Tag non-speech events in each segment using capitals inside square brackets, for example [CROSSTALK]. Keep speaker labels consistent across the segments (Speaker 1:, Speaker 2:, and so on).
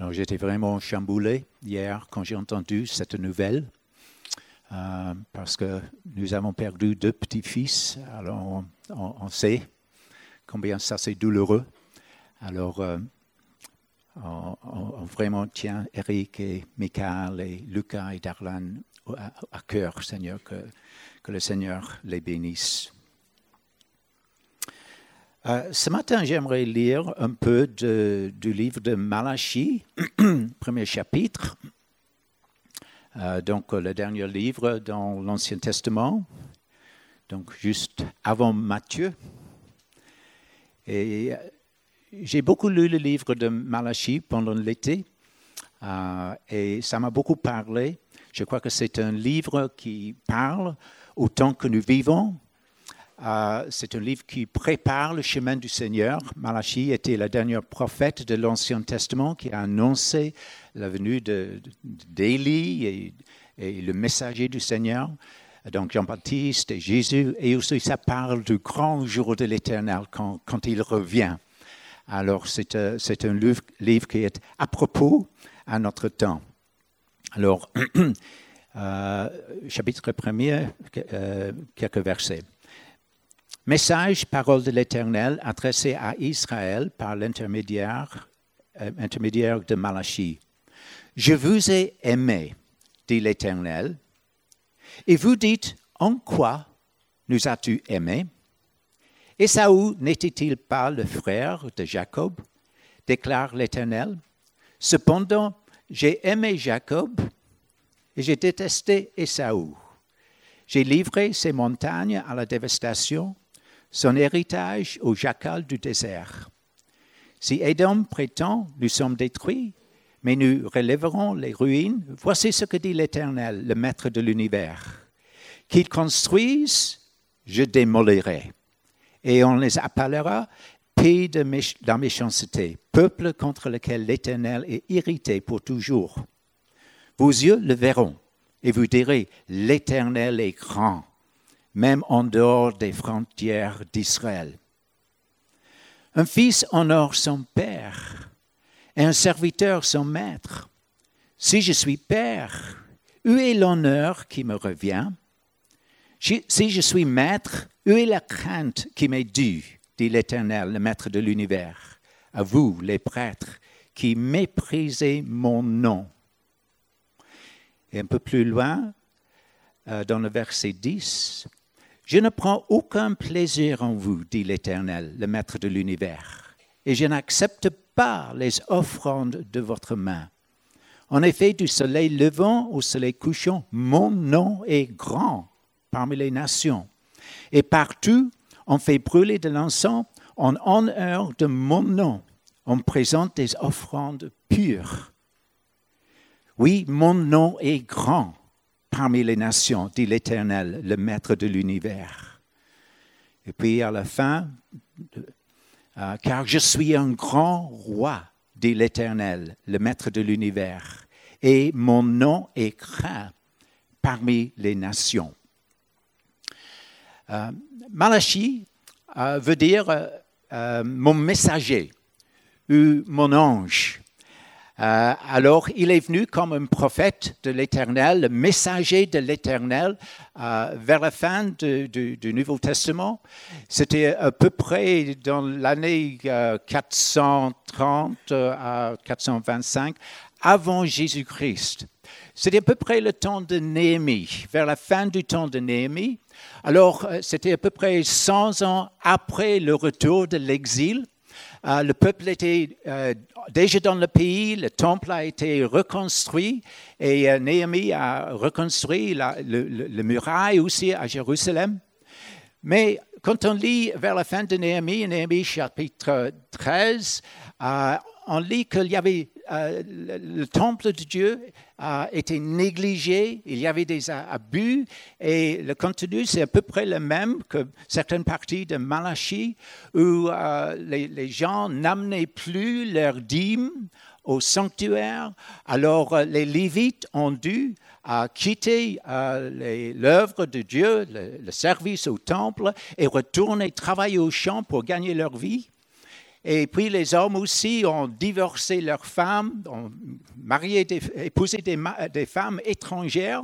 Speaker 1: Alors j'étais vraiment chamboulé hier quand j'ai entendu cette nouvelle, euh, parce que nous avons perdu deux petits-fils. Alors on, sait combien ça c'est douloureux. Alors euh, on, vraiment tient Eric et Michael et Lucas et Darlan à, cœur, Seigneur, que, que le Seigneur les bénisse. Euh, ce matin, j'aimerais lire un peu du livre de Malachie, [CLEARS THROAT] premier chapitre, euh, donc le dernier livre dans l'Ancien Testament, donc juste avant Matthieu. Et euh, j'ai beaucoup lu le livre de Malachie pendant l'été et ça m'a beaucoup parlé. Je crois que c'est un livre qui parle au temps que nous vivons, euh, c'est un livre qui prépare le chemin du Seigneur. Malachie était le dernier prophète de l'Ancien Testament qui a annoncé la venue d'Élie et, le messager du Seigneur. Donc Jean-Baptiste et Jésus. Et aussi ça parle du grand jour de l'Éternel quand, il revient. Alors c'est euh, un livre, livre, qui est à propos à notre temps. Alors, [CLEARS THROAT] euh, chapitre 1er, quelques versets. Message, parole de l'Éternel, adressé à Israël par l'intermédiaire euh, de Malachie. Je vous ai aimé, dit l'Éternel, et vous dites, en quoi nous as-tu aimé? Esaü n'était-il pas le frère de Jacob? déclare l'Éternel. Cependant, j'ai aimé Jacob et j'ai détesté Esaü. J'ai livré ses montagnes à la dévastation son héritage au jacal du désert. Si Édom prétend, nous sommes détruits, mais nous relèverons les ruines, voici ce que dit l'Éternel, le Maître de l'univers. Qu'ils construisent, je démolirai, et on les appellera pays de la méchanceté, peuple contre lequel l'Éternel est irrité pour toujours. Vos yeux le verront, et vous direz, l'Éternel est grand même en dehors des frontières d'Israël. Un fils honore son père et un serviteur son maître. Si je suis père, où est l'honneur qui me revient? Si je suis maître, où est la crainte qui m'est due? dit l'Éternel, le maître de l'univers. À vous, les prêtres, qui méprisez mon nom. Et un peu plus loin, euh, dans le verset 10, je ne prends aucun plaisir en vous, dit l'Éternel, le Maître de l'univers, et je n'accepte pas les offrandes de votre main. En effet, du soleil levant au soleil couchant, mon nom est grand parmi les nations. Et partout, on fait brûler de l'encens en honneur de mon nom. On présente des offrandes pures. Oui, mon nom est grand parmi les nations, dit l'Éternel, le Maître de l'univers. Et puis à la fin, euh, car je suis un grand roi, dit l'Éternel, le Maître de l'univers, et mon nom est craint parmi les nations. Euh, Malachi euh, veut dire mon messager ou mon ange. Euh, alors, il est venu comme un prophète de l'Éternel, le messager de l'Éternel, euh, vers la fin du Nouveau Testament. C'était à peu près dans l'année 430 euh, à 425, avant Jésus-Christ. C'était à peu près le temps de Néhémie, vers la fin du temps de Néhémie. Alors, c'était à peu près 100 ans après le retour de l'exil. Euh, le peuple était euh, déjà dans le pays, le temple a été reconstruit et euh, Néhémie a reconstruit le, muraille aussi à Jérusalem. Mais quand on lit vers la fin de Néhémie, Néhémie chapitre 13, on lit qu'il y avait le temple de Dieu a été négligé, il y avait des abus et le contenu c'est à peu près le même que certaines parties de Malachie où euh, les, gens n'amenaient plus leurs dîmes au sanctuaire. Alors euh, les Lévites ont dû euh, quitter l'œuvre de Dieu, le, le, service au temple et retourner travailler au champ pour gagner leur vie. Et puis les hommes aussi ont divorcé leurs femmes, ont marié, épousé des, femmes étrangères.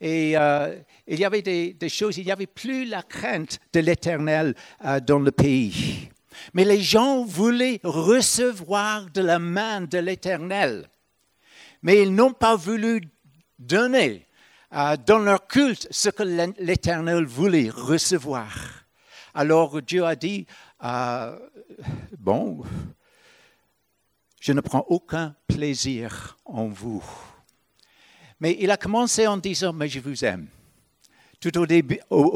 Speaker 1: Et euh, il y avait des, choses, il n'y avait plus la crainte de l'Éternel euh, dans le pays. Mais les gens voulaient recevoir de la main de l'Éternel. Mais ils n'ont pas voulu donner euh, dans leur culte ce que l'Éternel voulait recevoir. Alors Dieu a dit, euh, bon, je ne prends aucun plaisir en vous. Mais il a commencé en disant, mais je vous aime. Tout au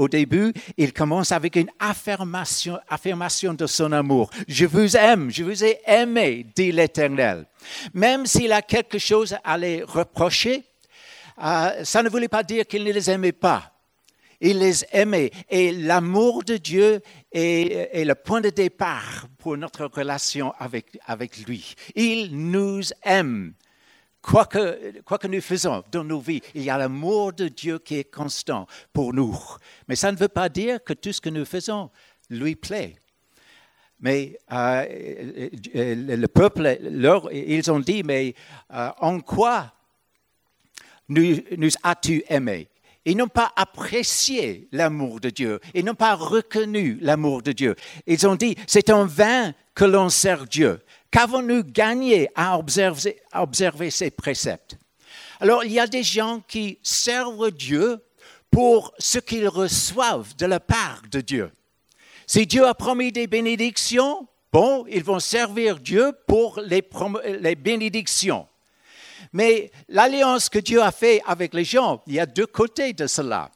Speaker 1: début, il commence avec une affirmation, de son amour. Je vous aime, je vous ai aimé, dit l'Éternel. Même s'il a quelque chose à les reprocher, euh, ça ne voulait pas dire qu'il ne les aimait pas. Il les aimait. Et l'amour de Dieu est, le point de départ pour notre relation avec, avec lui. Il nous aime. Quoi que, quoi que nous faisons dans nos vies, il y a l'amour de Dieu qui est constant pour nous. Mais ça ne veut pas dire que tout ce que nous faisons lui plaît. Mais euh, le peuple, leur, ils ont dit, mais euh, en quoi nous, nous as-tu aimé Ils n'ont pas apprécié l'amour de Dieu. Ils n'ont pas reconnu l'amour de Dieu. Ils ont dit, c'est en vain que l'on sert Dieu. Qu'avons-nous gagné à observer, ces préceptes? Alors, il y a des gens qui servent Dieu pour ce qu'ils reçoivent de la part de Dieu. Si Dieu a promis des bénédictions, bon, ils vont servir Dieu pour les bénédictions. Mais l'alliance que Dieu a faite avec les gens, il y a deux côtés de cela.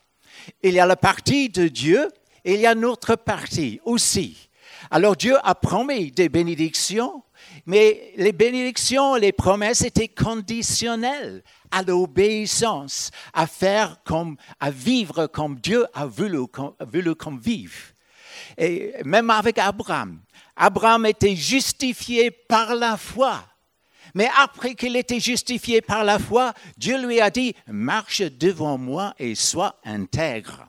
Speaker 1: Il y a la partie de Dieu et il y a notre partie aussi. Alors Dieu a promis des bénédictions, mais les bénédictions, les promesses étaient conditionnelles à l'obéissance, à vivre comme Dieu a voulu, voulu qu'on vive. Et même avec Abraham, Abraham était justifié par la foi. Mais après qu'il était justifié par la foi, Dieu lui a dit, marche devant moi et sois intègre.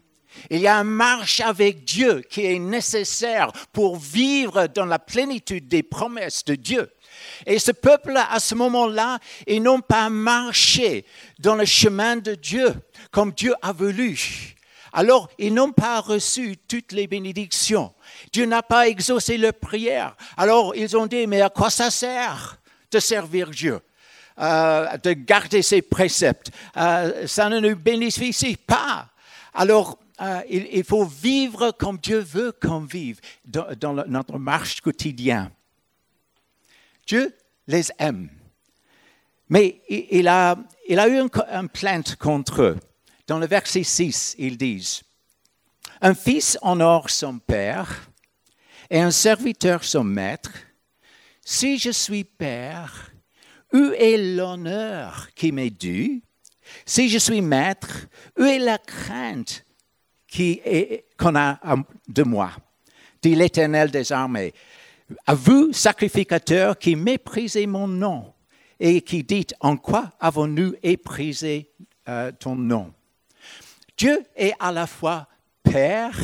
Speaker 1: Il y a une marche avec Dieu qui est nécessaire pour vivre dans la plénitude des promesses de Dieu. Et ce peuple, à ce moment-là, ils n'ont pas marché dans le chemin de Dieu comme Dieu a voulu. Alors, ils n'ont pas reçu toutes les bénédictions. Dieu n'a pas exaucé leur prière. Alors, ils ont dit, mais à quoi ça sert de servir Dieu, euh, de garder ses préceptes. Euh, ça ne nous bénéficie pas. Alors, euh, il, faut vivre comme Dieu veut qu'on vive dans, notre marche quotidienne. Dieu les aime. Mais il, a, il a eu une plainte contre eux. Dans le verset 6, ils disent, Un fils honore son père et un serviteur son maître. Si je suis père, où est l'honneur qui m'est dû? Si je suis maître, où est la crainte qu'on a de moi? Dit l'Éternel des armées. À vous, sacrificateurs, qui méprisez mon nom et qui dites en quoi avons-nous éprisé euh, ton nom? Dieu est à la fois Père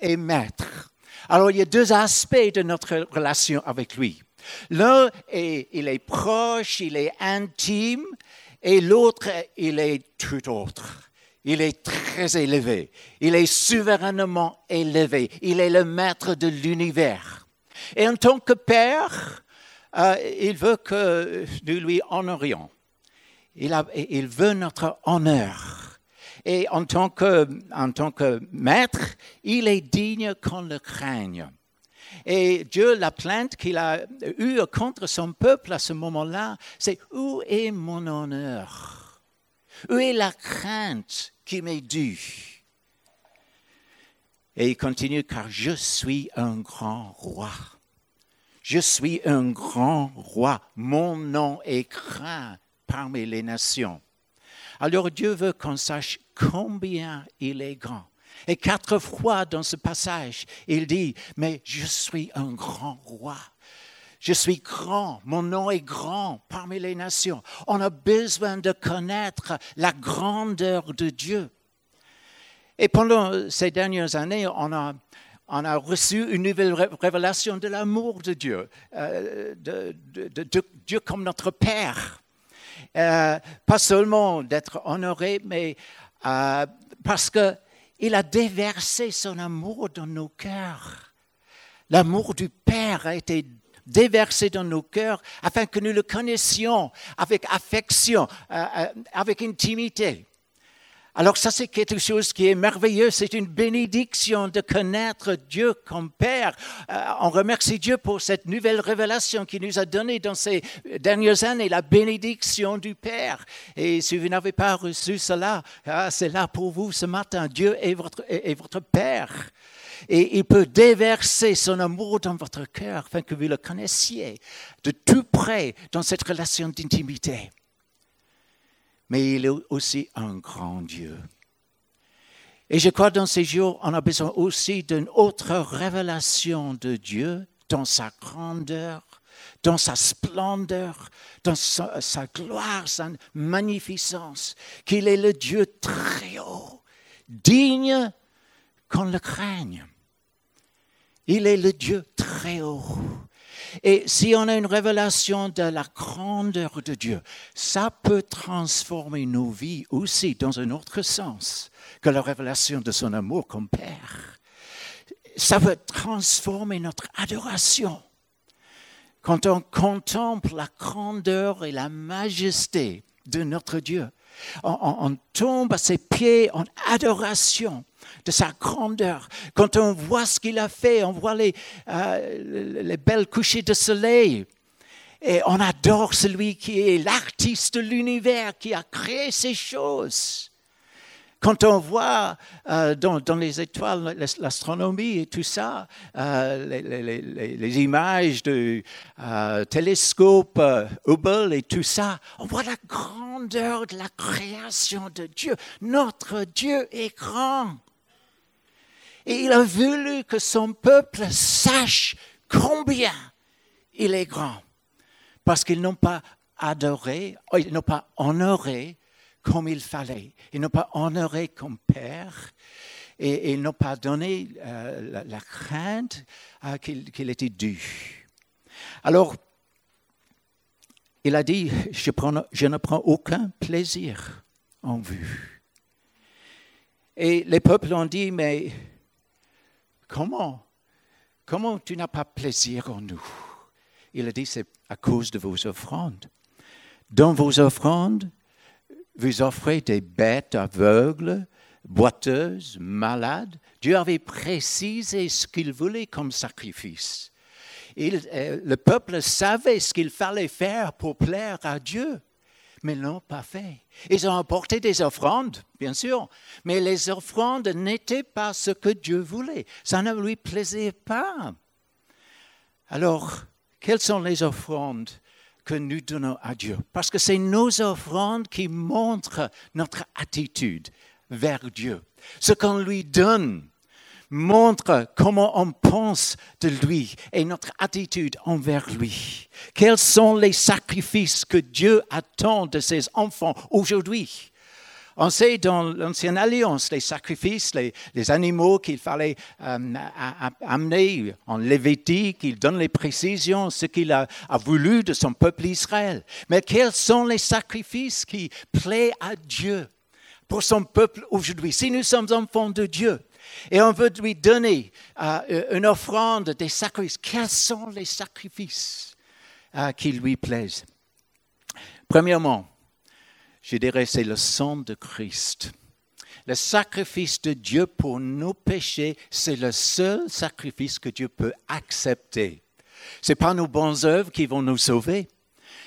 Speaker 1: et Maître. Alors il y a deux aspects de notre relation avec lui. L'un, il est proche, il est intime, et l'autre, il est tout autre. Il est très élevé. Il est souverainement élevé. Il est le maître de l'univers. Et en tant que père, euh, il veut que nous lui honorions. Il, il, veut notre honneur. Et en tant, que, en tant que maître, il est digne qu'on le craigne. Et Dieu, la plainte qu'il a eue contre son peuple à ce moment-là, c'est où est mon honneur? Où est la crainte qui m'est due? Et il continue, car je suis un grand roi. Je suis un grand roi. Mon nom est craint parmi les nations. Alors Dieu veut qu'on sache combien il est grand. Et quatre fois dans ce passage, il dit, mais je suis un grand roi. Je suis grand, mon nom est grand parmi les nations. On a besoin de connaître la grandeur de Dieu. Et pendant ces dernières années, on a, on a reçu une nouvelle révélation de l'amour de Dieu, euh, de, Dieu comme notre Père. Euh, pas seulement d'être honoré, mais euh, parce qu'il a déversé son amour dans nos cœurs. L'amour du Père a été déversé dans nos cœurs afin que nous le connaissions avec affection, avec intimité. Alors ça, c'est quelque chose qui est merveilleux. C'est une bénédiction de connaître Dieu comme Père. Euh, on remercie Dieu pour cette nouvelle révélation qu'il nous a donnée dans ces dernières années, la bénédiction du Père. Et si vous n'avez pas reçu cela, ah, c'est là pour vous ce matin. Dieu est votre, est votre Père. Et il peut déverser son amour dans votre cœur afin que vous le connaissiez de tout près dans cette relation d'intimité mais il est aussi un grand Dieu. Et je crois dans ces jours, on a besoin aussi d'une autre révélation de Dieu dans sa grandeur, dans sa splendeur, dans sa, gloire, sa magnificence, qu'il est le Dieu très haut, digne qu'on le craigne. Il est le Dieu très haut. Et si on a une révélation de la grandeur de Dieu, ça peut transformer nos vies aussi dans un autre sens que la révélation de son amour comme Père. Ça peut transformer notre adoration. Quand on contemple la grandeur et la majesté de notre Dieu, on, tombe à ses pieds en adoration de sa grandeur. Quand on voit ce qu'il a fait, on voit les, euh, les belles couchers de soleil. Et on adore celui qui est l'artiste de l'univers, qui a créé ces choses. Quand on voit euh, dans, les étoiles, l'astronomie et tout ça, euh, les, images euh, télescope Hubble et tout ça, on voit la grandeur de la création de Dieu. Notre Dieu est grand. Et il a voulu que son peuple sache combien il est grand. Parce qu'ils n'ont pas adoré, ils n'ont pas honoré comme il fallait. Ils n'ont pas honoré comme père et, ils n'ont pas donné euh, la, crainte euh, qu'il était dû. Alors, il a dit, je, ne prends aucun plaisir en vue. Et les peuples ont dit, mais comment? Comment tu n'as pas plaisir en nous? Il a dit, c'est à cause de vos offrandes. Dans vos offrandes, vous offrez des bêtes aveugles, boiteuses, malades. Dieu avait précisé ce qu'il voulait comme sacrifice. Euh, le peuple savait ce qu'il fallait faire pour plaire à Dieu, mais ne l'ont pas fait. Ils ont apporté des offrandes, bien sûr, mais les offrandes n'étaient pas ce que Dieu voulait. Ça ne lui plaisait pas. Alors, quelles sont les offrandes que nous donnons à Dieu? Parce que c'est nos offrandes qui montrent notre attitude vers Dieu. Ce qu'on lui donne montre comment on pense de lui et notre attitude envers lui. Quels sont les sacrifices que Dieu attend de ses enfants aujourd'hui? On sait dans l'Ancienne Alliance, les sacrifices, les, animaux qu'il fallait euh, amener en Lévitique, il donne les précisions, ce qu'il a, voulu de son peuple Israël. Mais quels sont les sacrifices qui plaisent à Dieu pour son peuple aujourd'hui? Si nous sommes enfants de Dieu, et on veut lui donner euh, une offrande des sacrifices. Quels sont les sacrifices euh, qui lui plaisent? Premièrement, je dirais, c'est le sang de Christ. Le sacrifice de Dieu pour nos péchés, c'est le seul sacrifice que Dieu peut accepter. Ce n'est pas nos bonnes œuvres qui vont nous sauver.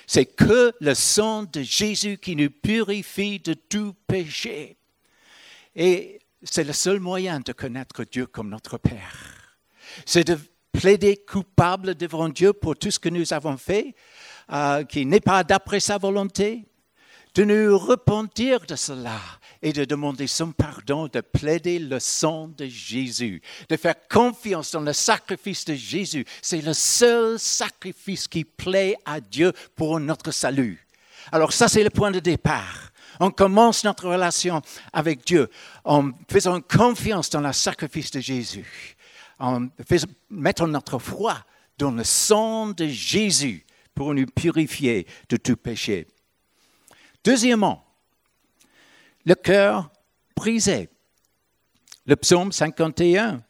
Speaker 1: C'est que le sang de Jésus qui nous purifie de tout péché. Et c'est le seul moyen de connaître Dieu comme notre Père. C'est de plaider coupable devant Dieu pour tout ce que nous avons fait, euh, qui n'est pas d'après sa volonté, de nous repentir de cela et de demander son pardon, de plaider le sang de Jésus, de faire confiance dans le sacrifice de Jésus. C'est le seul sacrifice qui plaît à Dieu pour notre salut. Alors ça, c'est le point de départ. On commence notre relation avec Dieu en faisant confiance dans le sacrifice de Jésus. en mettant notre foi dans le sang de Jésus pour nous purifier de tout péché. Deuxièmement, le cœur brisé. Le psaume 51,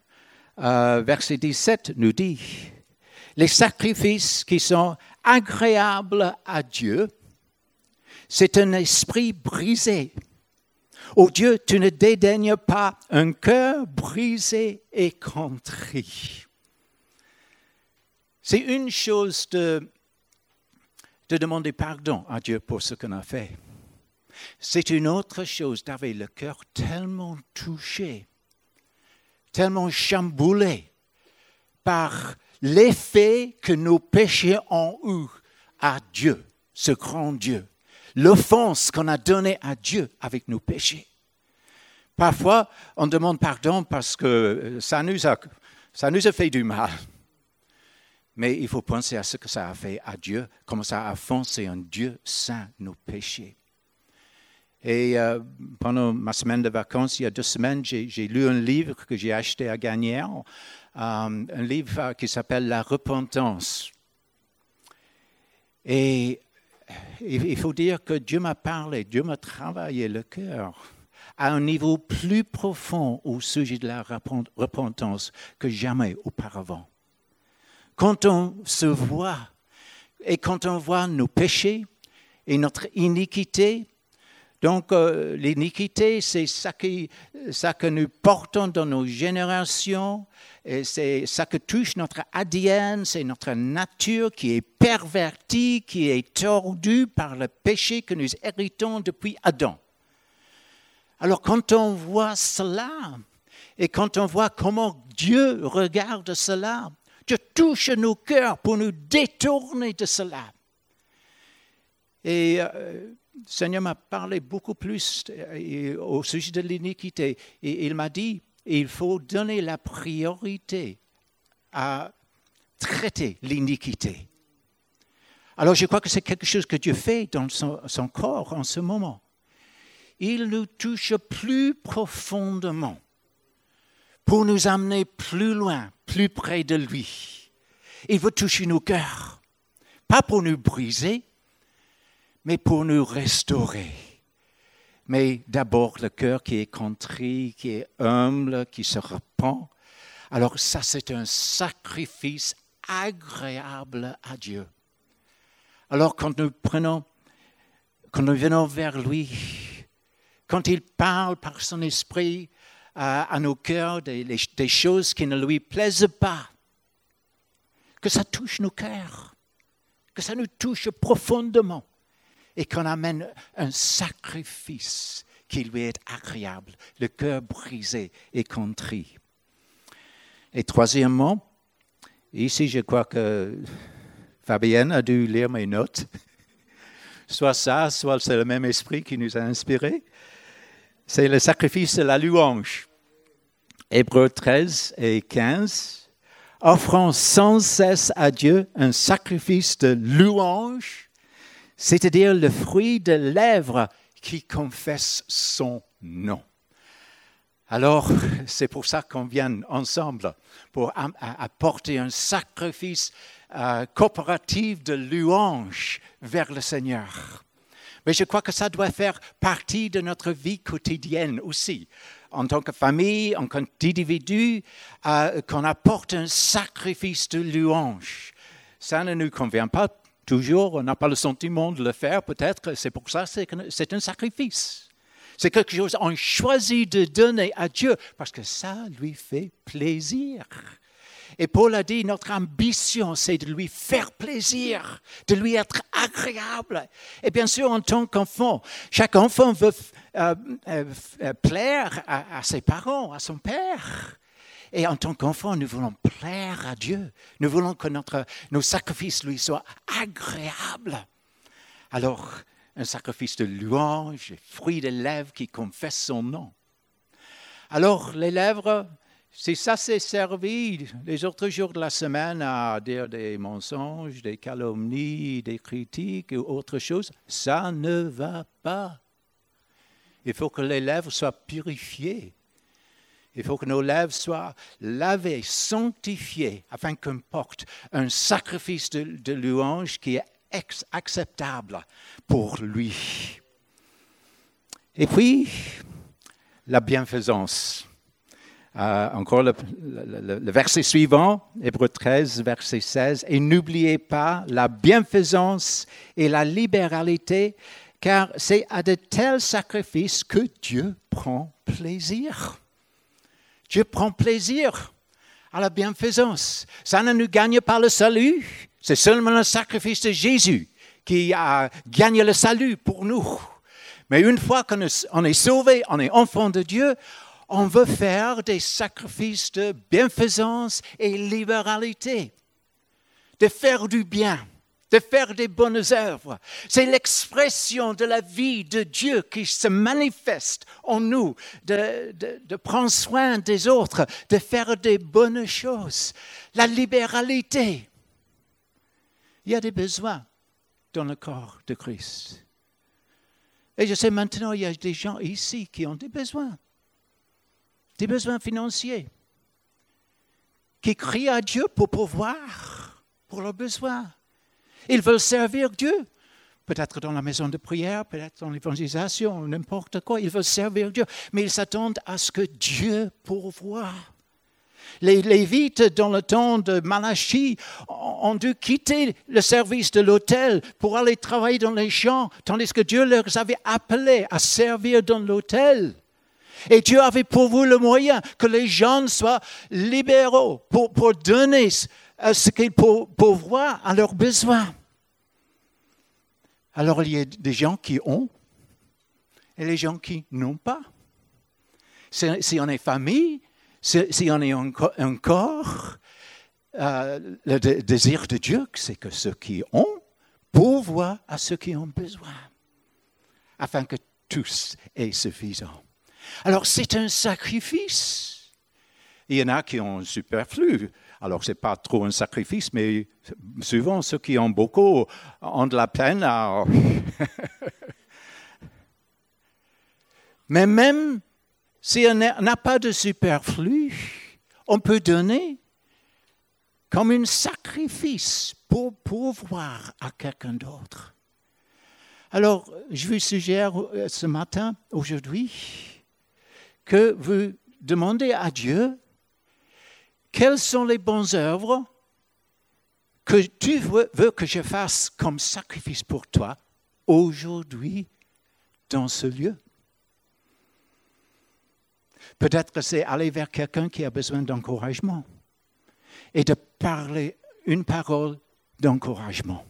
Speaker 1: euh, verset 17 nous dit, les sacrifices qui sont agréables à Dieu, c'est un esprit brisé. Oh Dieu, tu ne dédaignes pas un cœur brisé et contrit. C'est une chose de, de demander pardon à Dieu pour ce qu'on a fait. C'est une autre chose d'avoir le cœur tellement touché, tellement chamboulé par l'effet que nos péchés ont eu à Dieu, ce grand Dieu, l'offense qu'on a donnée à Dieu avec nos péchés. Parfois, on demande pardon parce que ça nous a, ça nous a fait du mal. Mais il faut penser à ce que ça a fait à Dieu, comment ça a foncé un Dieu saint nos péchés. Et euh, pendant ma semaine de vacances, il y a deux semaines, j'ai lu un livre que j'ai acheté à Gagnère, euh, un livre qui s'appelle La repentance. Et il faut dire que Dieu m'a parlé, Dieu m'a travaillé le cœur à un niveau plus profond au sujet de la repentance que jamais auparavant. Quand on se voit et quand on voit nos péchés et notre iniquité, donc, euh, l'iniquité, c'est ça, que nous portons dans nos générations, c'est ça que touche notre ADN, c'est notre nature qui est pervertie, qui est tordue par le péché que nous héritons depuis Adam. Alors, quand on voit cela, et quand on voit comment Dieu regarde cela, Dieu touche nos cœurs pour nous détourner de cela. Et euh, le Seigneur m'a parlé beaucoup plus euh, au sujet de l'iniquité. Et il m'a dit, il faut donner la priorité à traiter l'iniquité. Alors je crois que c'est quelque chose que Dieu fait dans son, son, corps en ce moment. Il nous touche plus profondément pour nous amener plus loin, plus près de lui. Il veut toucher nos cœurs, pas pour nous briser, mais pour nous restaurer. Mais d'abord le cœur qui est contrit, qui est humble, qui se repent. Alors ça, c'est un sacrifice agréable à Dieu. Alors quand nous prenons, quand nous venons vers lui, quand il parle par son esprit à, nos cœurs des, des choses qui ne lui plaisent pas, que ça touche nos cœurs, que ça nous touche profondément et qu'on amène un sacrifice qui lui est agréable, le cœur brisé et contrit. Et troisièmement, ici je crois que Fabienne a dû lire mes notes. [LAUGHS] Soit ça, soit c'est le même esprit qui nous a inspirés. C'est le sacrifice de la louange. Hébreux 13 et 15. Offrant sans cesse à Dieu un sacrifice de louange c'est-à-dire le fruit de lèvres qui confesse son nom. Alors, c'est pour ça qu'on vient ensemble, pour apporter un sacrifice euh, coopératif de louange vers le Seigneur. Mais je crois que ça doit faire partie de notre vie quotidienne aussi. En tant que famille, en tant qu'individu, euh, qu'on apporte un sacrifice de louange. Ça ne nous convient pas Toujours, on n'a pas le sentiment de le faire, peut-être, c'est pour ça que c'est un sacrifice. C'est quelque chose qu'on choisit de donner à Dieu parce que ça lui fait plaisir. Et Paul a dit, notre ambition, c'est de lui faire plaisir, de lui être agréable. Et bien sûr, en tant qu'enfant, chaque enfant veut euh, euh, plaire à, ses parents, à son père. Et en tant qu'enfant, nous voulons plaire à Dieu. Nous voulons que notre, nos sacrifices lui soient agréables. Alors, un sacrifice de louange, fruit des lèvres qui confessent son nom. Alors, les lèvres, si ça s'est servi les autres jours de la semaine à dire des mensonges, des calomnies, des critiques ou autre chose, ça ne va pas. Il faut que les lèvres soient purifiées Il faut que nos lèvres soient lavées, sanctifiées, afin qu'on porte un sacrifice de, louange qui est acceptable pour lui. Et puis, la bienfaisance. Euh, encore le, le, verset suivant, Hébreu 13, verset 16. Et n'oubliez pas la bienfaisance et la libéralité, car c'est à de tels sacrifices que Dieu prend plaisir. Dieu prend plaisir à la bienfaisance. Ça ne nous gagne pas le salut. C'est seulement le sacrifice de Jésus qui a gagné le salut pour nous. Mais une fois qu'on est sauvé, on est enfant de Dieu, on veut faire des sacrifices de bienfaisance et libéralité, de faire du bien, de faire des bonnes œuvres. C'est l'expression de la vie de Dieu qui se manifeste en nous, de, de, prendre soin des autres, de faire des bonnes choses. La libéralité. Il y a des besoins dans le corps de Christ. Et je sais maintenant, il y a des gens ici qui ont des besoins des besoins financiers, qui crient à Dieu pour pouvoir pour leurs besoins. Ils veulent servir Dieu, peut-être dans la maison de prière, peut-être dans l'évangélisation, n'importe quoi. Ils veulent servir Dieu, mais ils s'attendent à ce que Dieu pourvoie. Les Lévites, dans le temps de Malachie, ont dû quitter le service de l'autel pour aller travailler dans les champs, tandis que Dieu leur avait appelés à servir dans l'autel. Et Dieu avait pour vous le moyen que les gens soient libéraux pour donner ce qu'ils pourvoient à leurs besoins. Alors il y a des gens qui ont et les gens qui n'ont pas. Si on est famille, si on est euh, le désir de Dieu, c'est que ceux qui ont pourvoient à ceux qui ont besoin, afin que tous aient suffisant. Alors c'est un sacrifice. Il y en a qui ont superflu. Alors ce n'est pas trop un sacrifice, mais souvent ceux qui ont beaucoup ont de la peine [LAUGHS] mais même si on n'a pas de superflu, on peut donner comme un sacrifice pour pouvoir à quelqu'un d'autre. Alors, je vous suggère euh, ce matin, aujourd'hui, que vous demandez à Dieu quelles sont les bonnes œuvres que tu veux, que je fasse comme sacrifice pour toi aujourd'hui dans ce lieu? Peut-être que c'est aller vers quelqu'un qui a besoin d'encouragement et de parler une parole d'encouragement.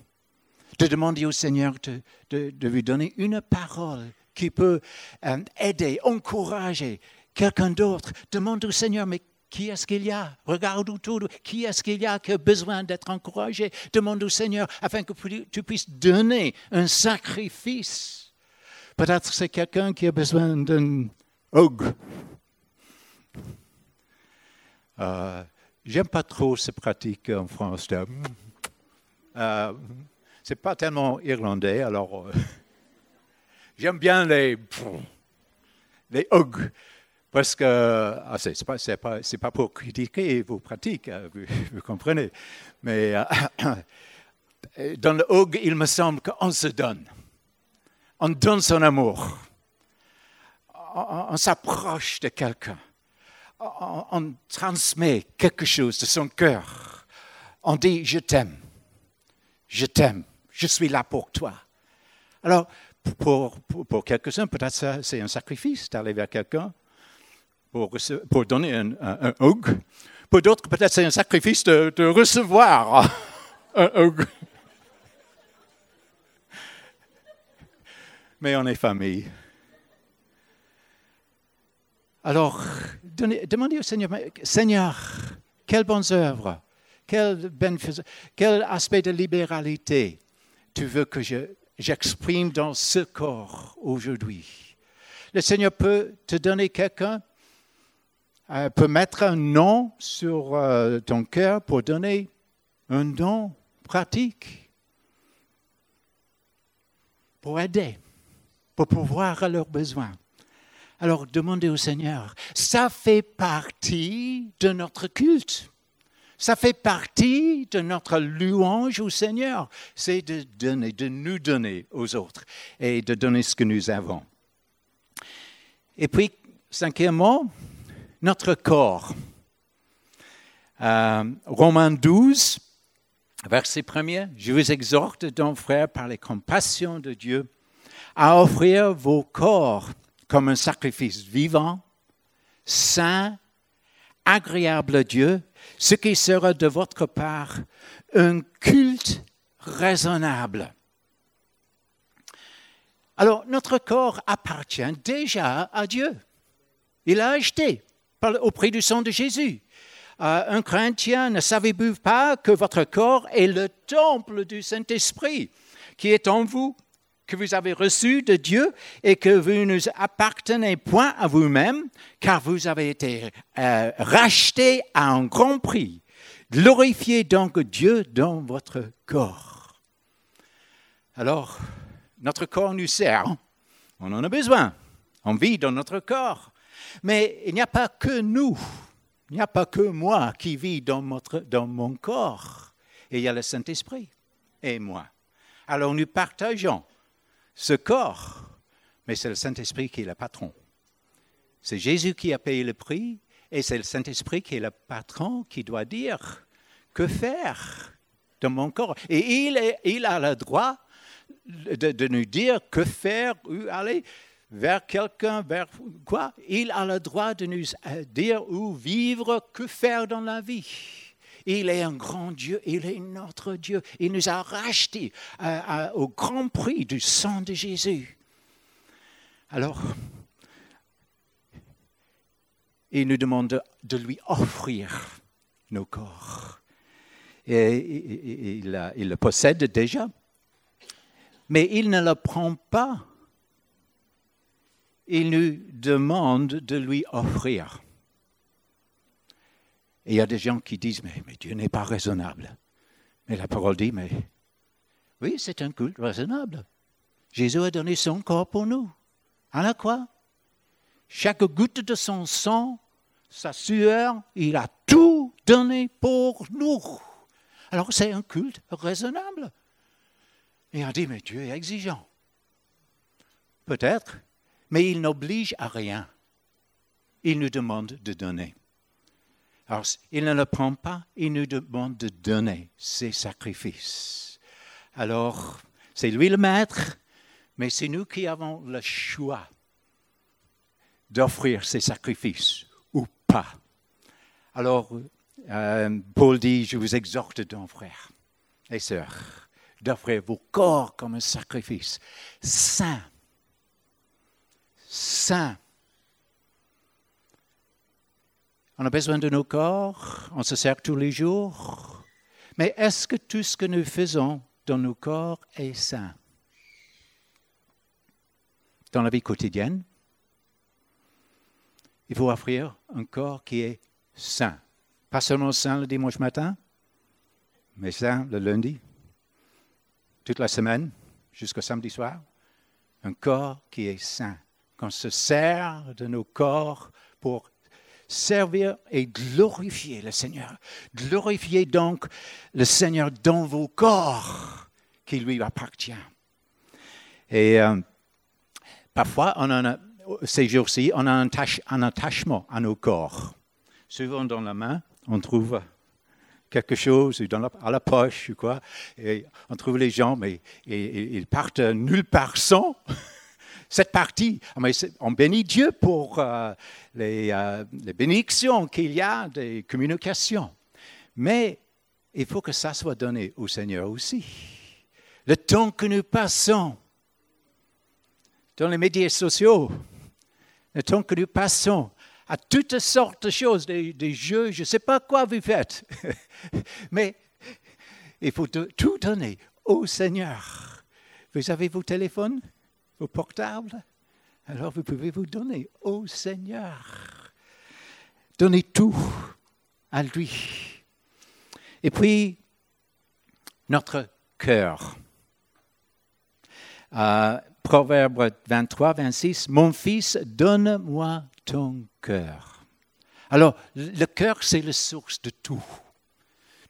Speaker 1: De demander au Seigneur de, de lui donner une parole qui peut euh, aider, encourager quelqu'un d'autre. Demande au Seigneur, mais qui est-ce qu'il y a? Regarde autour, qui est-ce qu'il y a qui a besoin d'être encouragé? Demande au Seigneur afin que tu puisses donner un sacrifice. Peut-être c'est quelqu'un qui a besoin d'un hug. Euh, J'aime pas trop ces pratiques en France. Euh, c'est pas tellement irlandais, alors. Euh, [LAUGHS] J'aime bien les, les hugs, parce que ah, ce n'est pas, pour critiquer vos pratiques, hein, vous, [LAUGHS] comprenez. Mais [COUGHS] dans le hug, il me semble qu'on se donne. On donne son amour. On, s'approche de quelqu'un. On, transmet quelque chose de son cœur. On dit, je t'aime. Je t'aime. Je suis là pour toi. Alors, pour, pour, quelques-uns, peut-être c'est un sacrifice d'aller vers quelqu'un pour, donner un, un, hug. Pour d'autres, peut-être c'est un sacrifice de, recevoir [LAUGHS] un hug. Mais on est famille. Alors, demandez au Seigneur, Seigneur, quelles bonnes œuvres, quel, aspect de libéralité tu veux que je, j'exprime dans ce corps aujourd'hui? Le Seigneur peut te donner quelqu'un, peut mettre un nom sur euh, ton cœur pour donner un don pratique, pour aider, pour pouvoir à leurs besoins. Alors demandez au Seigneur. Ça fait partie de notre culte. Ça fait partie de notre louange au Seigneur. C'est de donner, de nous donner aux autres et de donner ce que nous avons. Et puis, cinquièmement, notre corps. Euh, Romains 12, verset 1 Je vous exhorte donc, frères, par les compassions de Dieu, à offrir vos corps comme un sacrifice vivant, saint, agréable à Dieu, ce qui sera de votre part un culte raisonnable. Alors, notre corps appartient déjà à Dieu. Il l'a acheté au prix du sang de Jésus. Euh, un chrétien, ne savez-vous pas que votre corps est le temple du Saint-Esprit qui est en vous que vous avez reçu de Dieu et que vous ne appartenez point à vous-même, car vous avez été euh, racheté à un grand prix. Glorifiez donc Dieu dans votre corps. Alors, notre corps nous sert. On en a besoin. On vit dans notre corps. Mais il n'y a pas que nous. Il n'y a pas que moi qui vis dans, dans mon corps. Et il y a le Saint-Esprit et moi. Alors nous partageons ce corps, mais c'est le Saint-Esprit qui est le patron. C'est Jésus qui a payé le prix et c'est le Saint-Esprit qui est le patron qui doit dire que faire dans mon corps? Et il, a le droit de, de, nous dire que faire, où aller? Vers quelqu'un, vers quoi? Il a le droit de nous dire où vivre, que faire dans la vie. Il est un grand Dieu, il est notre Dieu. Il nous a rachetés euh, au grand prix du sang de Jésus. Alors, il nous demande de lui offrir nos corps. Et il le possède déjà, mais il ne le prend pas. Il nous demande de lui offrir. Et il y a des gens qui disent, mais, Dieu n'est pas raisonnable. Mais la parole dit, mais oui, c'est un culte raisonnable. Jésus a donné son corps pour nous. À la croix. Chaque goutte de son sang, sa sueur, il a tout donné pour nous. Alors c'est un culte raisonnable. Et on dit, mais Dieu est exigeant. Peut-être, mais il n'oblige à rien. Il nous demande de donner. Alors, il ne le prend pas, il nous demande de donner ses sacrifices. Alors, c'est lui le maître, mais c'est nous qui avons le choix d'offrir ses sacrifices ou pas. Alors, euh, Paul dit, je vous exhorte donc, frères et sœurs, d'offrir vos corps comme un sacrifice saint, saint On a besoin de nos corps, on se sert tous les jours. Mais est-ce que tout ce que nous faisons dans nos corps est sain Dans la vie quotidienne, il faut offrir un corps qui est sain. Pas seulement sain le dimanche matin, mais sain le lundi, toute la semaine, jusqu'au samedi soir. Un corps qui est sain. Qu'on se sert de nos corps pour servir et glorifier le Seigneur. Glorifiez donc le Seigneur dans vos corps qui lui appartient. Et euh, parfois, on a, ces jours-ci, on a un, attachement à nos corps. Souvent dans la main, on trouve quelque chose dans la, à la poche ou quoi, et on trouve les gens, mais ils partent nulle part sans [LAUGHS] cette partie. On bénit Dieu pour euh, euh, les, bénédictions qu'il y a des communications. Mais il faut que ça soit donné au Seigneur aussi. Le temps que nous passons dans les médias sociaux, le temps que nous passons à toutes sortes de choses, des jeux, je ne sais pas quoi vous faites, [LAUGHS] mais il faut tout donner au Seigneur. Vous avez vos téléphones? Vos portables, alors vous pouvez vous donner au Seigneur. Donnez tout à lui. Et puis, notre cœur. Euh, Proverbe 23, 26, Mon fils, donne-moi ton cœur. Alors, le cœur, c'est la source de tout.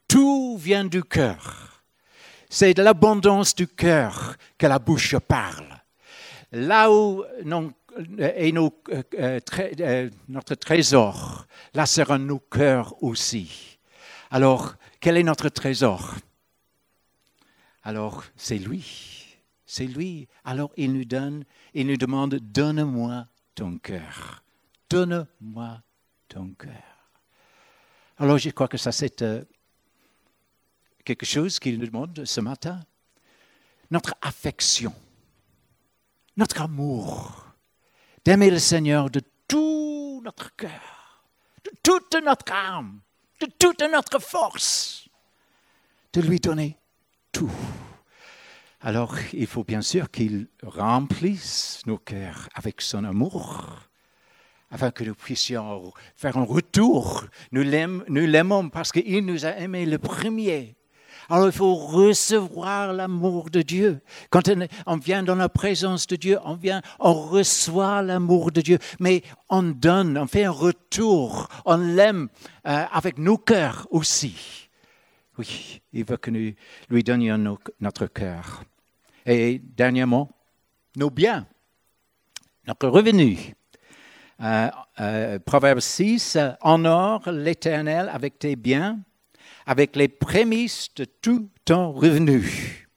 Speaker 1: Tout vient du cœur. C'est de l'abondance du cœur que la bouche parle. Là où est euh, euh, euh, notre trésor, là sera nos cœurs aussi. Alors, quel est notre trésor? Alors, c'est lui. C'est lui. Alors, il nous donne, il nous demande, donne-moi ton cœur. Donne-moi ton cœur. Alors, je crois que ça, c'est quelque chose qu'il nous demande ce matin. Notre affection, notre amour d'aimer le Seigneur de tout notre cœur, de toute notre âme, de toute notre force, de lui donner tout. Alors, il faut bien sûr qu'il remplisse nos cœurs avec son amour, afin que nous puissions faire un retour. Nous l'aimons parce qu'il nous a aimés le premier. Alors il faut recevoir l'amour de Dieu. Quand on vient dans la présence de Dieu, on vient, on reçoit l'amour de Dieu, mais on donne, on fait un retour, on l'aime euh, avec nos cœurs aussi. Oui, il veut que nous lui donnions notre cœur. Et dernièrement, nos biens, notre revenu. Euh, euh, Proverbe 6, honore l'Éternel avec tes biens avec les prémices de tout ton revenu.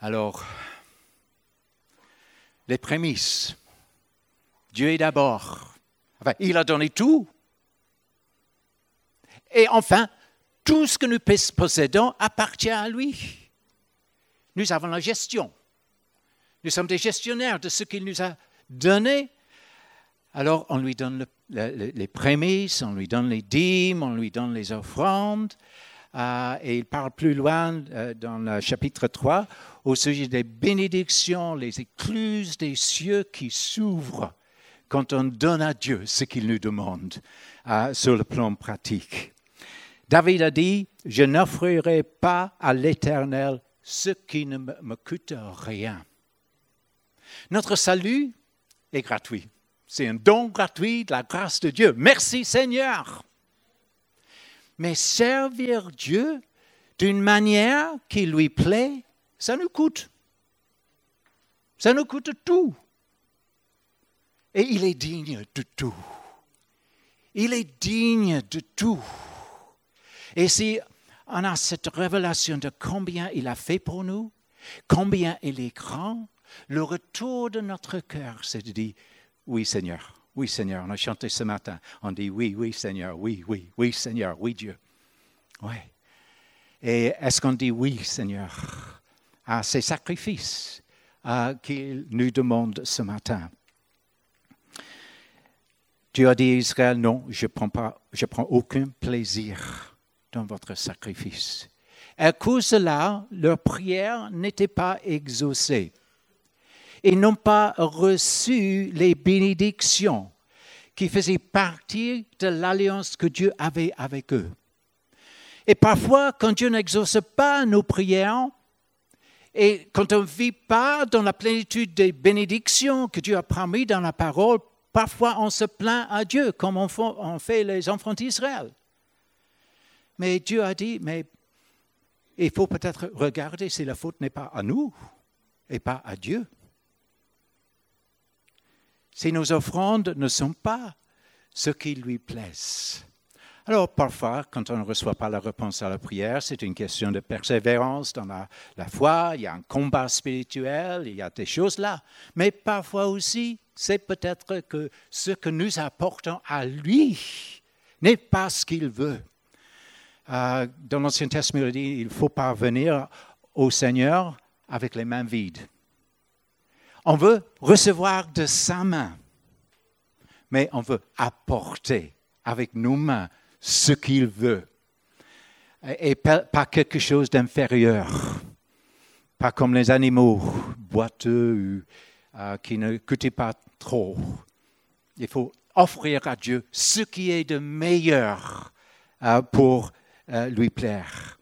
Speaker 1: Alors, les prémices. Dieu est d'abord. Enfin, il a donné tout. Et enfin, tout ce que nous possédons appartient à lui. Nous avons la gestion. Nous sommes des gestionnaires de ce qu'il nous a donné. Alors, on lui donne le les prémices, on lui donne les dîmes, on lui donne les offrandes. Euh, et il parle plus loin euh, dans le chapitre 3 au sujet des bénédictions, les écluses des cieux qui s'ouvrent quand on donne à Dieu ce qu'il nous demande euh, sur le plan pratique. David a dit, je n'offrirai pas à l'Éternel ce qui ne me coûte rien. Notre salut est gratuit. C'est un don gratuit de la grâce de Dieu. Merci Seigneur. Mais servir Dieu d'une manière qui lui plaît, ça nous coûte. Ça nous coûte tout. Et il est digne de tout. Il est digne de tout. Et si on a cette révélation de combien il a fait pour nous, combien il est grand, le retour de notre cœur, c'est de oui, Seigneur. Oui, Seigneur. On a chanté ce matin. On dit oui, oui, Seigneur. Oui, oui, oui, Seigneur. Oui, Dieu. Oui. Et est-ce qu'on dit oui, Seigneur, à ces sacrifices qu'il nous demande ce matin? Dieu a dit à Israël, non, je ne prends, pas, je prends aucun plaisir dans votre sacrifice. À cause de cela, leur prière n'était pas exaucée et n'ont pas reçu les bénédictions qui faisaient partie de l'alliance que Dieu avait avec eux. Et parfois, quand Dieu n'exauce pas nos prières, et quand on ne vit pas dans la plénitude des bénédictions que Dieu a promis dans la parole, parfois on se plaint à Dieu, comme on fait les enfants d'Israël. Mais Dieu a dit, mais il faut peut-être regarder si la faute n'est pas à nous et pas à Dieu si nos offrandes ne sont pas ce qui lui plaise. Alors parfois, quand on ne reçoit pas la réponse à la prière, c'est une question de persévérance dans la, foi, il y a un combat spirituel, il y a des choses là. Mais parfois aussi, c'est peut-être que ce que nous apportons à lui n'est pas ce qu'il veut. Euh, dans l'Ancien Testament, il faut pas venir au Seigneur avec les mains vides. On veut recevoir de sa main, mais on veut apporter avec nos mains ce qu'il veut. Et pas quelque chose d'inférieur, pas comme les animaux boiteux euh, qui ne coûtent pas trop. Il faut offrir à Dieu ce qui est de meilleur euh, pour euh, lui plaire.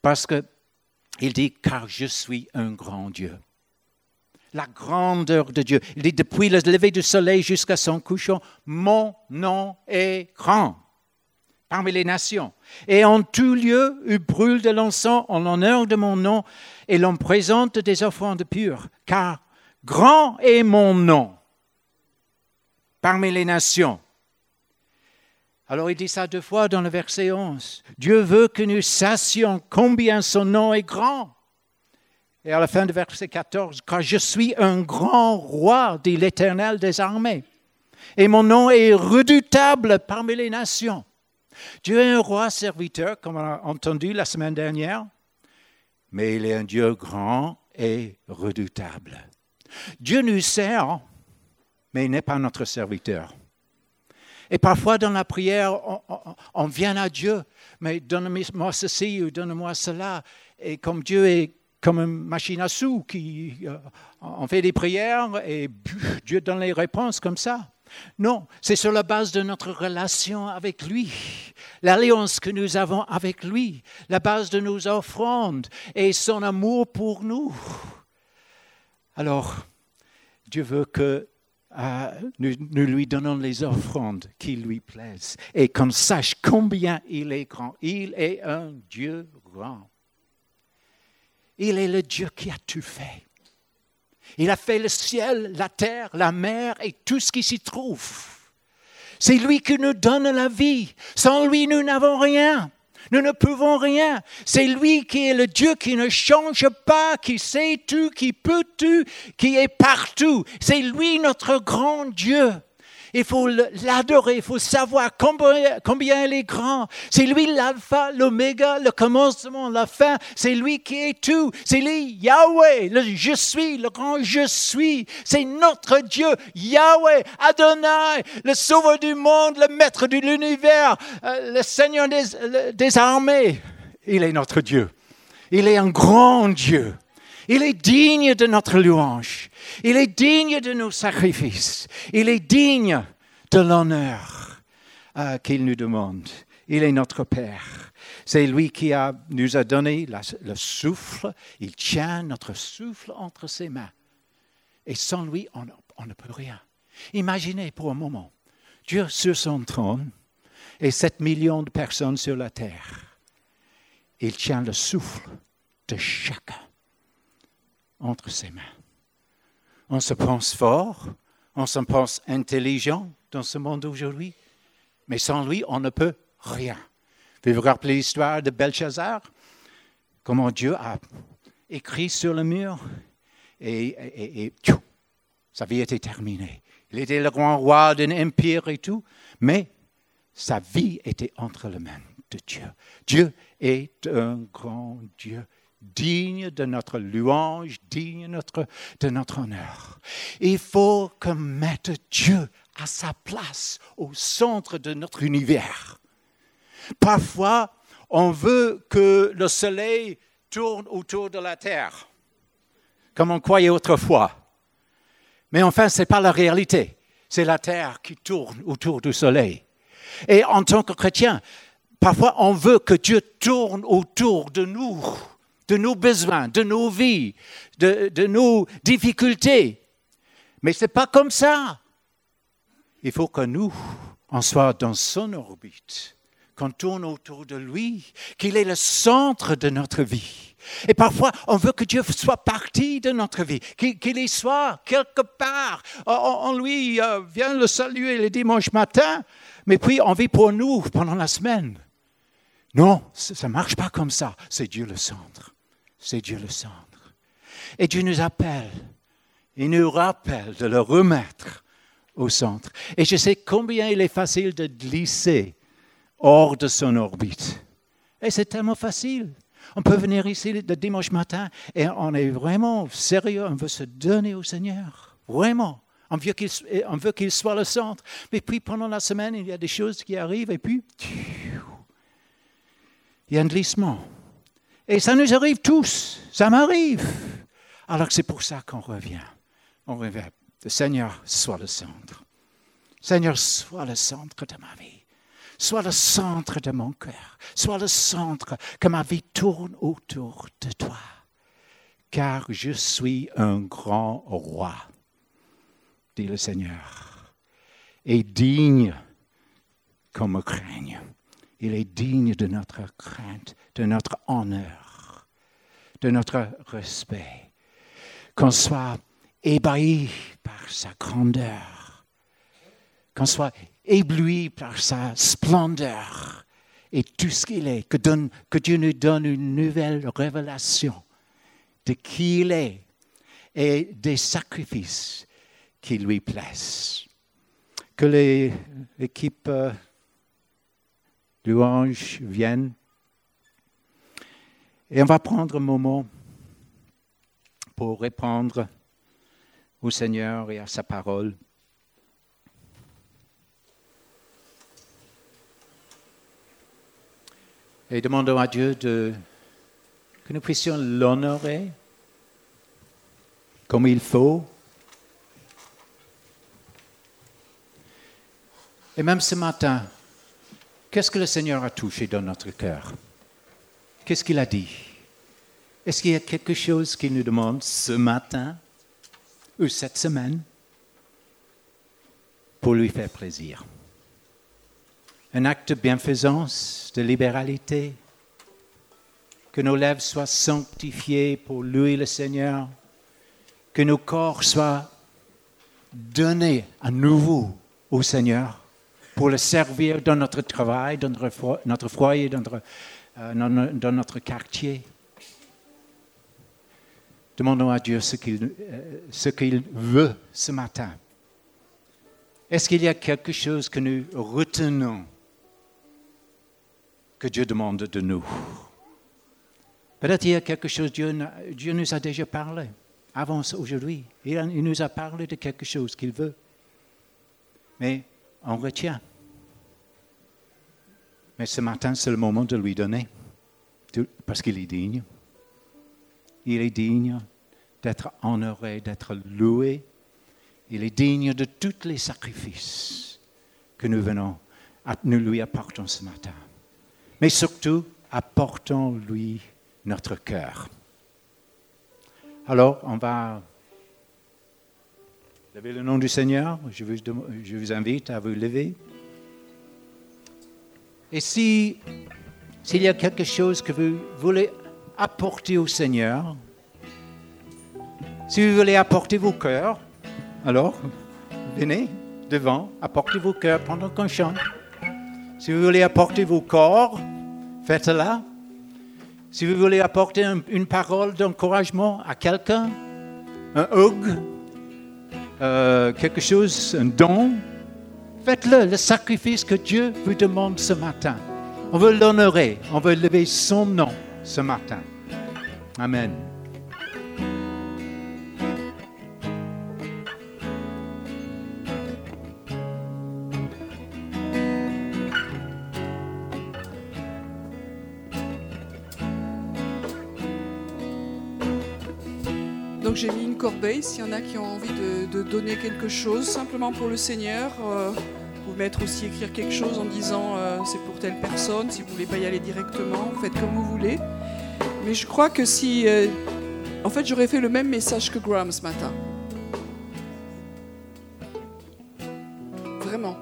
Speaker 1: Parce qu'il dit, car je suis un grand Dieu. La grandeur de Dieu. Il dit, depuis le lever du soleil jusqu'à son couchant, mon nom est grand parmi les nations. Et en tout lieu, il brûle de l'encens en l'honneur de mon nom, et l'on présente des offrandes pures, car grand est mon nom parmi les nations. Alors il dit ça deux fois dans le verset 11. Dieu veut que nous sachions combien son nom est grand. Et à la fin du verset 14, car je suis un grand roi, dit l'Éternel des armées, et mon nom est redoutable parmi les nations. Dieu est un roi serviteur, comme on a entendu la semaine dernière, mais il est un Dieu grand et redoutable. Dieu nous sert, mais il n'est pas notre serviteur. Et parfois dans la prière, on, vient à Dieu, mais donne-moi ceci ou donne-moi cela. Et comme Dieu est comme une machine à sous, qui, euh, on fait des prières et Dieu donne les réponses comme ça. Non, c'est sur la base de notre relation avec lui, l'alliance que nous avons avec lui, la base de nos offrandes et son amour pour nous. Alors, Dieu veut que euh, nous, lui donnons les offrandes qui lui plaisent et qu'on sache combien il est grand. Il est un Dieu grand. Il est le Dieu qui a tout fait. Il a fait le ciel, la terre, la mer et tout ce qui s'y trouve. C'est lui qui nous donne la vie. Sans lui, nous n'avons rien. Nous ne pouvons rien. C'est lui qui est le Dieu qui ne change pas, qui sait tout, qui peut tout, qui est partout. C'est lui notre grand Dieu. Il faut l'adorer, il faut savoir combien, il est grand. C'est lui l'alpha, l'oméga, le commencement, la fin. C'est lui qui est tout. C'est lui Yahweh, le je suis, le grand je suis. C'est notre Dieu, Yahweh, Adonai, le sauveur du monde, le maître de l'univers, euh, le Seigneur des armées. Il est notre Dieu. Il est un grand Dieu. Il est digne de notre louange. Il est digne de nos sacrifices. Il est digne de l'honneur euh, qu'il nous demande. Il est notre Père. C'est lui qui nous a donné le souffle. Il tient notre souffle entre ses mains. Et sans lui, on, on ne peut rien. Imaginez pour un moment, Dieu sur son trône et 7 millions de personnes sur la terre. Il tient le souffle de chacun entre ses mains. On se pense fort, on se pense intelligent dans ce monde aujourd'hui, mais sans lui, on ne peut rien. Vous vous rappeler l'histoire de Belshazzar? Comment Dieu a écrit sur le mur et, et, sa vie était terminée. Il était le grand roi d'un empire et tout, mais sa vie était entre les mains de Dieu. Dieu est un grand Dieu digne de notre louange, digne de notre honneur. Il faut que mette Dieu à sa place au centre de notre univers. Parfois, on veut que le soleil tourne autour de la terre, comme on croyait autrefois. Mais enfin, ce n'est pas la réalité. C'est la terre qui tourne autour du soleil. Et en tant que chrétien, parfois on veut que Dieu tourne autour de nous de nos besoins, de nos vies, de, nos difficultés. Mais ce n'est pas comme ça. Il faut que nous, on soit dans son orbite, qu'on tourne autour de lui, qu'il est le centre de notre vie. Et parfois, on veut que Dieu soit parti de notre vie, qu'il y soit quelque part. On, lui euh, vient le saluer le dimanche matin, mais puis on vit pour nous pendant la semaine. Non, ça ne marche pas comme ça. C'est Dieu le centre c'est Dieu le centre. Et Dieu nous appelle, il nous rappelle de le remettre au centre. Et je sais combien il est facile de glisser hors de son orbite. Et c'est tellement facile. On peut venir ici le dimanche matin et on est vraiment sérieux, on veut se donner au Seigneur. Vraiment. On veut qu'il soit le centre. Mais puis pendant la semaine, il y a des choses qui arrivent et puis il y a un glissement. Et ça nous arrive tous, ça m'arrive. Alors c'est pour ça qu'on revient. On revient. Le Seigneur soit le centre. Seigneur, sois le centre de ma vie. Sois le centre de mon cœur. Sois le centre que ma vie tourne autour de toi. car je suis un grand roi, dit le Seigneur, et digne qu'on me craigne. Il est digne de notre crainte, de notre honneur, de notre respect. Qu'on soit ébahi par sa grandeur, qu'on soit ébloui par sa splendeur et tout ce qu'il est, que, Dieu nous donne une nouvelle révélation de qui il est et des sacrifices qui lui plaisent. Que l'équipe euh, louange vienne. Et on va prendre un moment pour répondre au Seigneur et à sa parole. Et demandons à Dieu de, que nous puissions l'honorer comme il faut. Et même ce matin, qu'est-ce que le Seigneur a touché dans notre cœur? Qu'est-ce qu'il a dit? Est-ce qu'il y a quelque chose qu'il nous demande ce matin ou cette semaine pour lui faire plaisir? Un acte de bienfaisance, de libéralité Que nos lèvres soient sanctifiées pour lui, le Seigneur Que nos corps soient donnés à nouveau au Seigneur pour le servir dans notre travail, dans notre foyer, dans notre, dans notre quartier. Demandons à Dieu ce qu'il euh, qu'il veut ce matin. Est-ce qu'il y a quelque chose que nous retenons que Dieu demande de nous? Peut-être il y a quelque chose, Dieu, Dieu nous a déjà parlé avant aujourd'hui. Il, il nous a parlé de quelque chose qu'il veut. Mais on retient. Mais ce matin, c'est le moment de lui donner, parce qu'il est digne. Il est digne d'être honoré, d'être loué. Il est digne de tous les sacrifices que nous venons, nous lui apportons ce matin. Mais surtout, apportons-lui notre cœur. Alors, on va lever le nom du Seigneur. Je vous, je vous invite à vous lever. Et si s'il y a quelque chose que vous voulez apporter au Seigneur, si vous voulez apporter vos cœurs, alors venez devant, apportez vos cœurs pendant qu'on chante. Si vous voulez apporter vos corps, faites-la. Si vous voulez apporter une parole d'encouragement à quelqu'un, un hug, euh, quelque chose, un don, faites-le, le sacrifice que Dieu vous demande ce matin. On veut l'honorer, on veut lever son nom ce matin. Amen.
Speaker 2: Corbeille s'il y en a qui ont envie de, donner quelque chose simplement pour le Seigneur. Euh, vous mettre aussi écrire quelque chose en disant euh, c'est pour telle personne. Si vous voulez pas y aller directement, faites comme vous voulez. Mais je crois que si, euh, en fait, j'aurais fait le même message que Graham ce matin. Vraiment.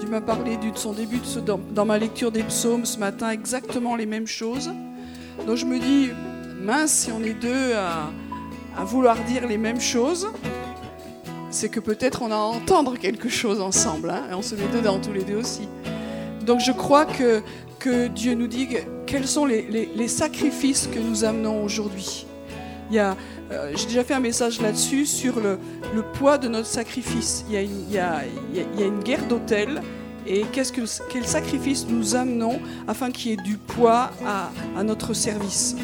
Speaker 2: Tu m'as parlé de son début de dans, dans ma lecture des psaumes ce matin, exactement les mêmes choses. Donc je me dis, mince, si on est deux à à vouloir dire les mêmes choses, c'est que peut-être on a à entendre quelque chose ensemble, hein, et on se met dedans tous les deux aussi. Donc je crois que, que Dieu nous dit quels sont les, sacrifices que nous amenons aujourd'hui. Il euh, j'ai déjà fait un message là-dessus sur le, poids de notre sacrifice. Il y a une, il y a, il y a une guerre d'autel et qu'est-ce que, quel sacrifice nous amenons afin qu'il y ait du poids à, à notre service.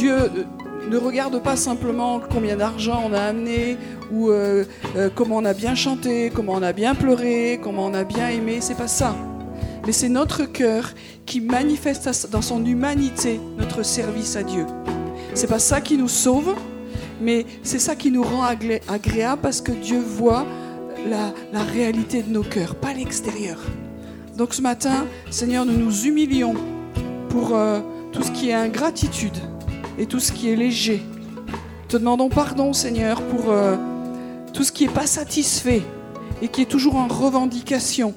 Speaker 2: Dieu euh, ne regarde pas simplement combien d'argent on a amené ou euh, euh, comment on a bien chanté, comment on a bien pleuré, comment on a bien aimé. C'est pas ça. Mais c'est notre cœur qui manifeste dans son humanité notre service à Dieu. C'est pas ça qui nous sauve, mais c'est ça qui nous rend agréable parce que Dieu voit la, réalité de nos cœurs, pas l'extérieur. Donc ce matin, Seigneur, nous nous humilions pour tout ce qui est ingratitude et tout ce qui est léger. Te demandons pardon, Seigneur, pour euh, tout ce qui n'est pas satisfait et qui est toujours en revendication.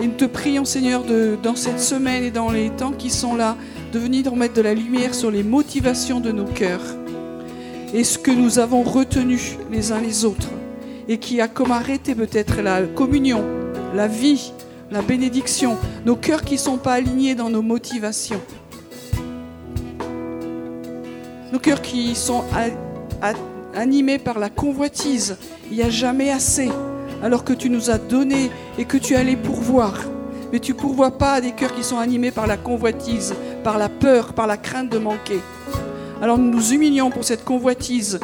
Speaker 2: Et nous te prions, Seigneur, de, dans cette semaine et dans les temps qui sont là, de venir mettre de la lumière sur les motivations de nos cœurs et ce que nous avons retenu les uns les autres et qui a comme arrêté peut-être la communion, la vie, la bénédiction, nos cœurs qui ne sont pas alignés dans nos motivations. Nos cœurs qui sont animés par la convoitise. Il n'y a jamais assez, alors que tu nous as donné et que tu allais pourvoir. Mais tu pourvois pas des cœurs qui sont animés par la convoitise, par la peur, par la crainte de manquer. Alors nous nous humilions pour cette convoitise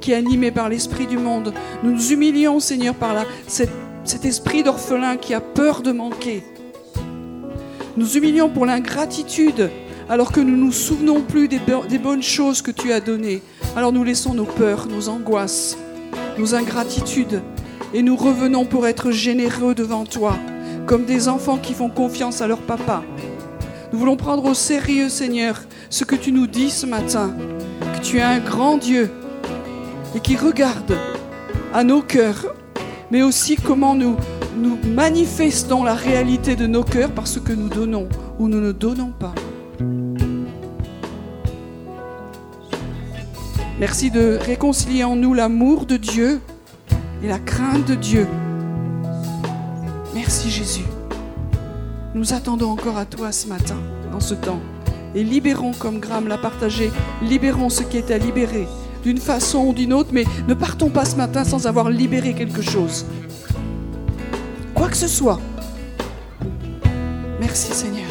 Speaker 2: qui est animée par l'esprit du monde. Nous nous humilions, Seigneur, par cet esprit d'orphelin qui a peur de manquer. Nous humilions pour l'ingratitude alors que nous ne nous souvenons plus des, bonnes choses que tu as données. Alors nous laissons nos peurs, nos angoisses, nos ingratitudes et nous revenons pour être généreux devant toi, comme des enfants qui font confiance à leur papa. Nous voulons prendre au sérieux, Seigneur, ce que tu nous dis ce matin, que tu es un grand Dieu et qui regarde à nos cœurs mais aussi comment nous, manifestons la réalité de nos cœurs parce que nous donnons ou nous ne donnons pas. Merci de réconcilier en nous l'amour de Dieu et la crainte de Dieu. Merci Jésus. Nous attendons encore à toi ce matin, dans ce temps. Et libérons, comme Graham l'a partagé, libérons ce qui est à libérer d'une façon ou d'une autre, mais ne partons pas ce matin sans avoir libéré quelque chose. Quoi que ce soit. Merci Seigneur.